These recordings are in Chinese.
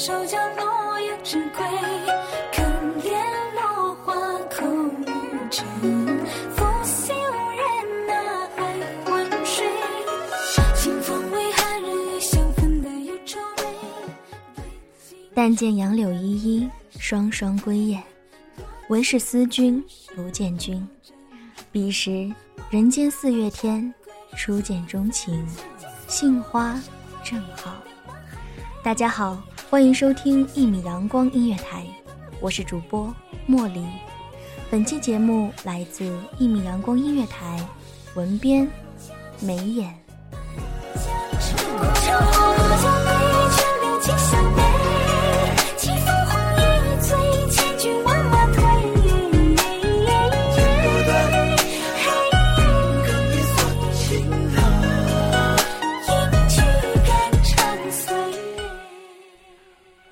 手脚落叶之归。可怜落花空无知，负心无人呐还昏睡。清风为寒日与香氛带有愁味。但见杨柳依依，双双归雁。唯是思君不见君。彼时人间四月天，初见钟情，杏花正好。大家好，欢迎收听一米阳光音乐台，我是主播茉莉。本期节目来自一米阳光音乐台，文编眉眼。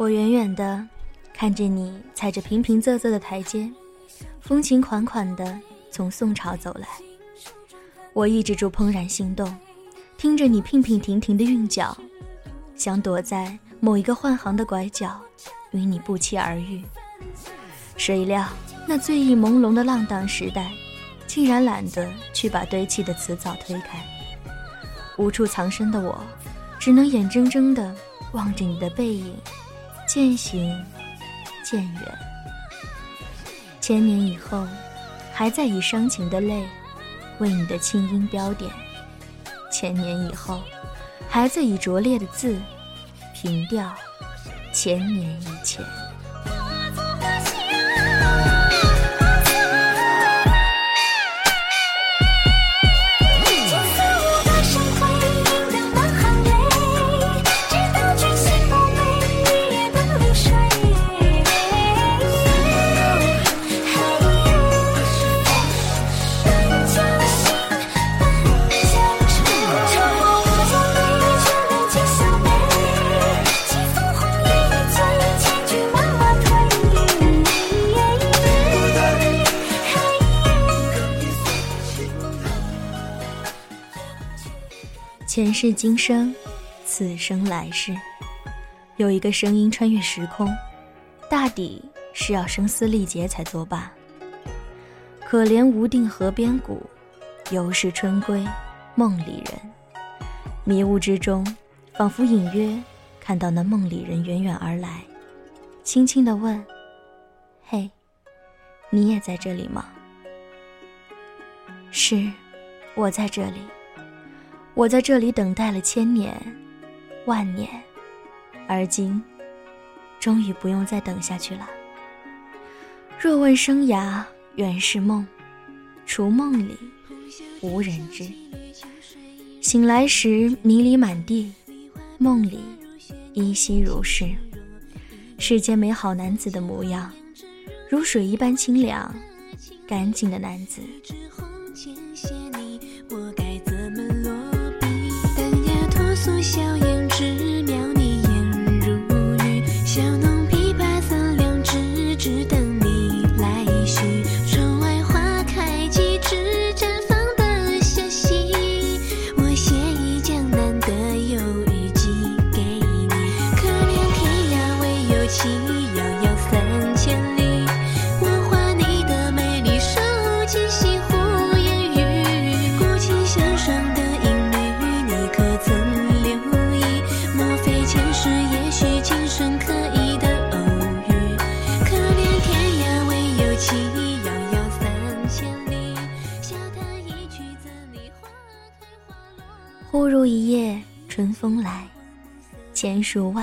我远远的看着你踩着平平仄仄的台阶，风情款款的从宋朝走来。我抑制住怦然心动，听着你娉娉婷婷的韵脚，想躲在某一个换行的拐角，与你不期而遇。谁料那醉意朦胧的浪荡时代，竟然懒得去把堆砌的词藻推开。无处藏身的我，只能眼睁睁地望着你的背影，渐行渐远。千年以后，还在以伤情的泪，为你的清音标点；千年以后，还在以拙劣的字，平调千年以前。世今生，此生来世，有一个声音穿越时空，大抵是要声嘶力竭才作罢。可怜无定河边骨，犹是春归梦里人。迷雾之中，仿佛隐约看到那梦里人远远而来，轻轻地问：“嘿，你也在这里吗？”是，我在这里。我在这里等待了千年、万年，而今，终于不用再等下去了。若问生涯原是梦，除梦里无人知。醒来时迷离满地，梦里依稀如是。世间美好男子的模样，如水一般清凉、干净的男子。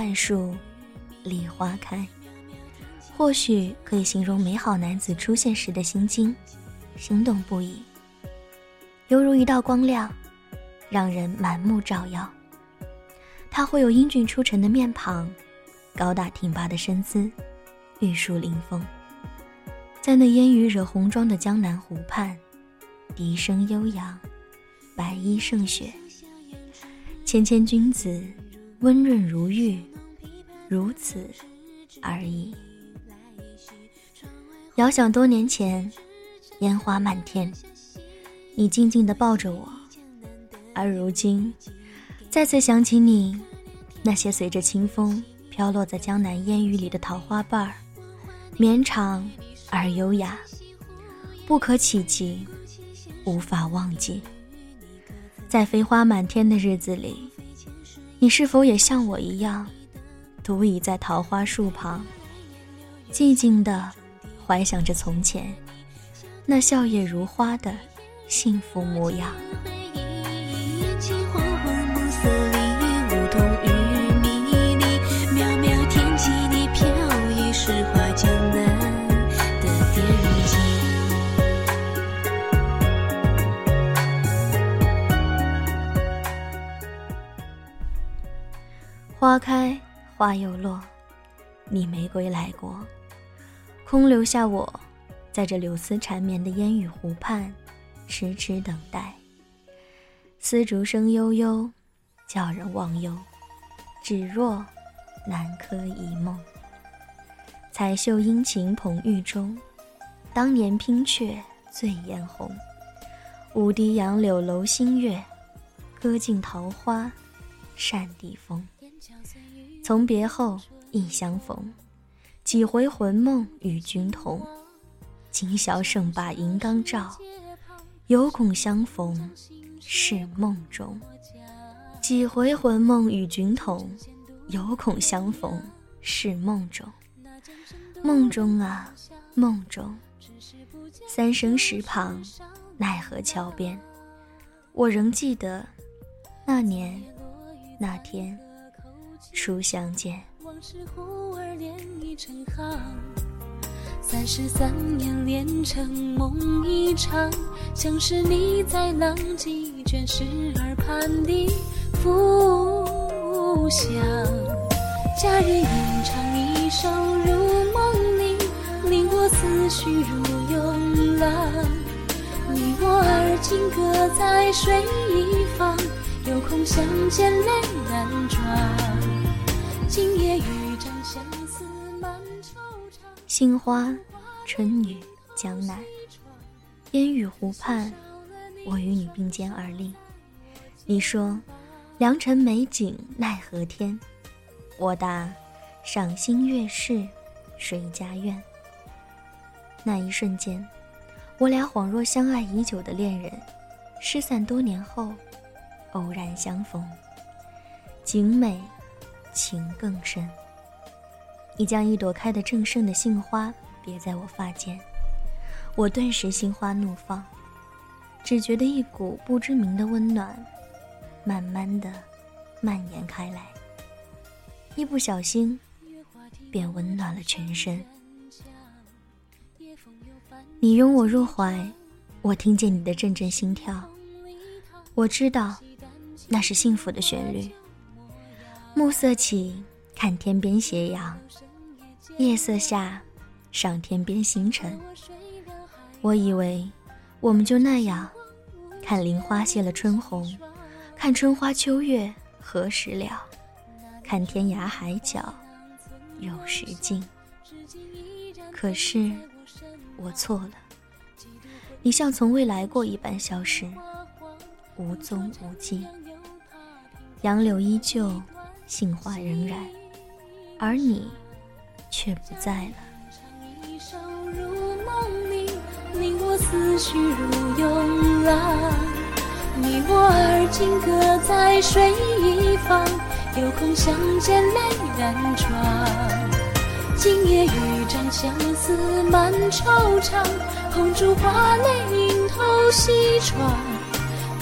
半树万树梨花开。或许可以形容美好男子出现时的心境，心动不已，犹如一道光亮，让人满目照耀。他会有英俊出尘的面庞，高大挺拔的身姿，玉树临风，在那烟雨惹红妆的江南湖畔，笛声悠扬，白衣胜雪。谦谦君子，温润如玉，如此而已。遥想多年前，烟花漫天，你静静地抱着我；而如今，再次想起你，那些随着清风飘落在江南烟雨里的桃花瓣儿，绵长而优雅，不可企及，无法忘记。在飞花满天的日子里，你是否也像我一样，独倚在桃花树旁，寂静地怀想着从前那笑靥如花的幸福模样？花开花又落，你没归来过，空留下我，在这柳丝缠绵的烟雨湖畔，痴痴等待。丝竹声悠悠，叫人忘忧，只若南柯一梦。彩袖殷勤捧玉钟，当年拼却醉眼红。舞堤杨柳楼新月，歌尽桃花扇底风。从别后亦相逢，几回魂梦与君同。今宵胜把银缸照，犹恐相逢是梦中。几回魂梦与君同，犹恐相逢是梦中。梦中啊，梦中，三生石旁，奈何桥边，我仍记得那年那天。初相见，往事忽而连已成行。三十三年连成梦一场，像是你在浪迹卷石耳畔的浮想。佳人吟唱一首如梦令，令我思绪如涌浪。你我而今各在水一方，有空相见泪难装。今夜雨沾相思满惆怅。杏花，春雨，江南，烟雨湖畔，我与你并肩而立。你说，良辰美景奈何天？我答，赏心悦事谁家院？那一瞬间，我俩恍若相爱已久的恋人，失散多年后，偶然相逢，景美。情更深。你将一朵开得正盛的杏花别在我发间，我顿时心花怒放，只觉得一股不知名的温暖，慢慢的蔓延开来，一不小心便温暖了全身。你拥我入怀，我听见你的阵阵心跳，我知道，那是幸福的旋律。暮色起，看天边斜阳，夜色下，上天边星辰。我以为，我们就那样，看林花谢了春红，看春花秋月何时了，看天涯海角有时尽。可是，我错了。你像从未来过一般消失，无踪无迹。杨柳依旧，杏花仍然，而你却不在了。一首如梦里，令我思绪如涌浪。你我而今各在水一方，有空相见泪染妆。今夜渔毡相思满惆怅，红烛花泪映透西窗。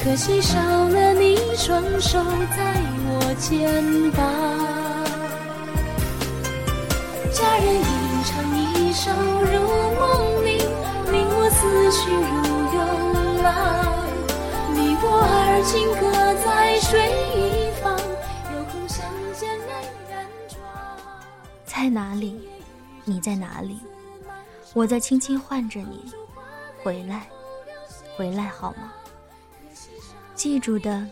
可惜少了你双手在我肩膀，佳人吟唱一首如梦里，令我思绪如涌浪。你我而今各在水一方，有空相见泪染妆。在哪里？你在哪里？我在轻轻唤着你，回来，回来好吗？记住的，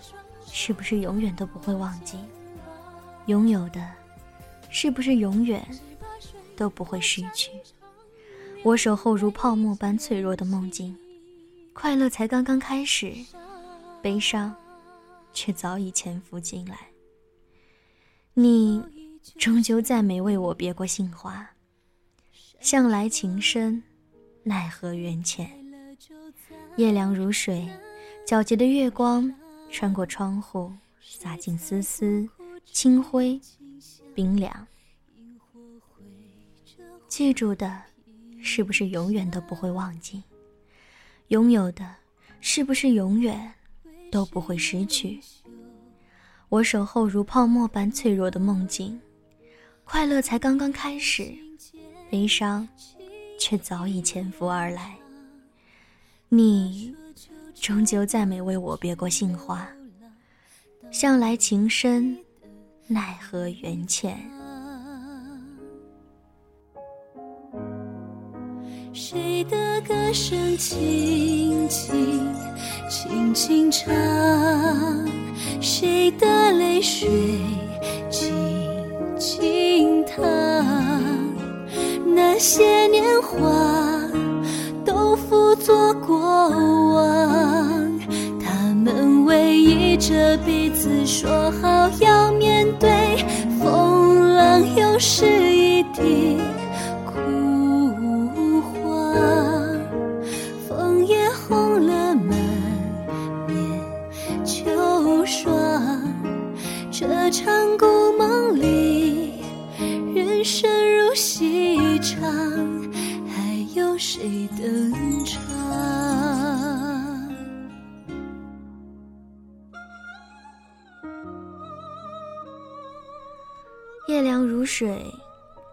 是不是永远都不会忘记？拥有的，是不是永远都不会失去？我守候如泡沫般脆弱的梦境，快乐才刚刚开始，悲伤却早已潜伏进来。你终究再没为我别过杏花，向来情深，奈何缘浅。夜凉如水。皎洁的月光穿过窗户，洒进丝丝清辉，冰凉。记住的，是不是永远都不会忘记？拥有的，是不是永远都不会失去？我守候如泡沫般脆弱的梦境，快乐才刚刚开始，悲伤却早已潜伏而来。你。终究再没为我别过杏花，向来情深，奈何缘浅。谁的歌声轻轻轻轻唱，谁的泪水静静淌，那些年华。都付作过往，子，说好要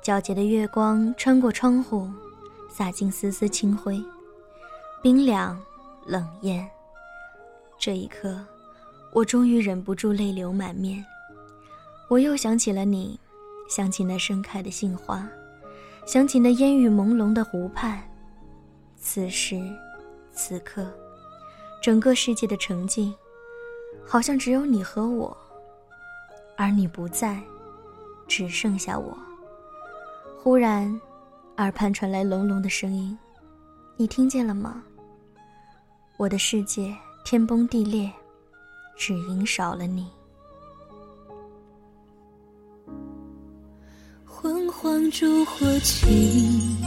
皎洁的月光穿过窗户，洒进丝丝清辉，冰凉冷艳。这一刻，我终于忍不住泪流满面。我又想起了你，想起那盛开的杏花，想起那烟雨朦胧的湖畔。此时，此刻，整个世界的沉静，好像只有你和我，而你不在。只剩下我。忽然，耳畔传来隆隆的声音，你听见了吗？我的世界天崩地裂，只因少了你。昏黄烛火轻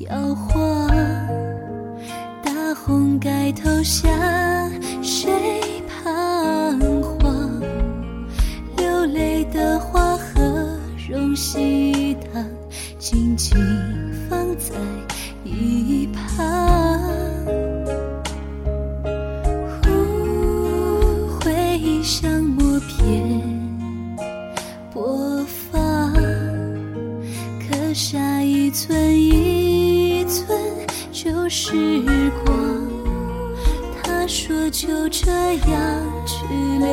摇晃，大红盖头下，谁彷徨？流泪？的花和容西塘，静放在一旁。忽回想默片播放，刻下一寸一寸旧时光。他说就这样去流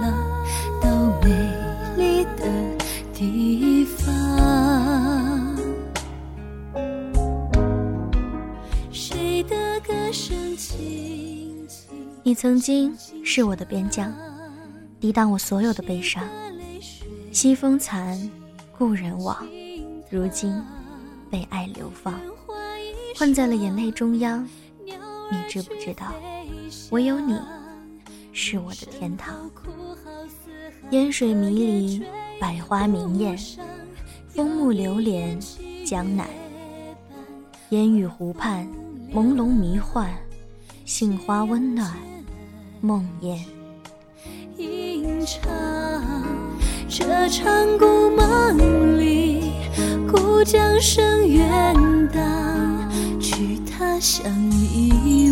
浪。你曾经是我的边疆，抵挡我所有的悲伤。西风残，故人往，如今被爱流放，困在了眼泪中央。你知不知道，唯有你是我的天堂。烟水迷离，百花明艳，枫木流连，江南。烟雨湖畔，朦胧迷幻，杏花温暖，梦魇。吟唱这场故梦里，故江声远荡，去他乡一。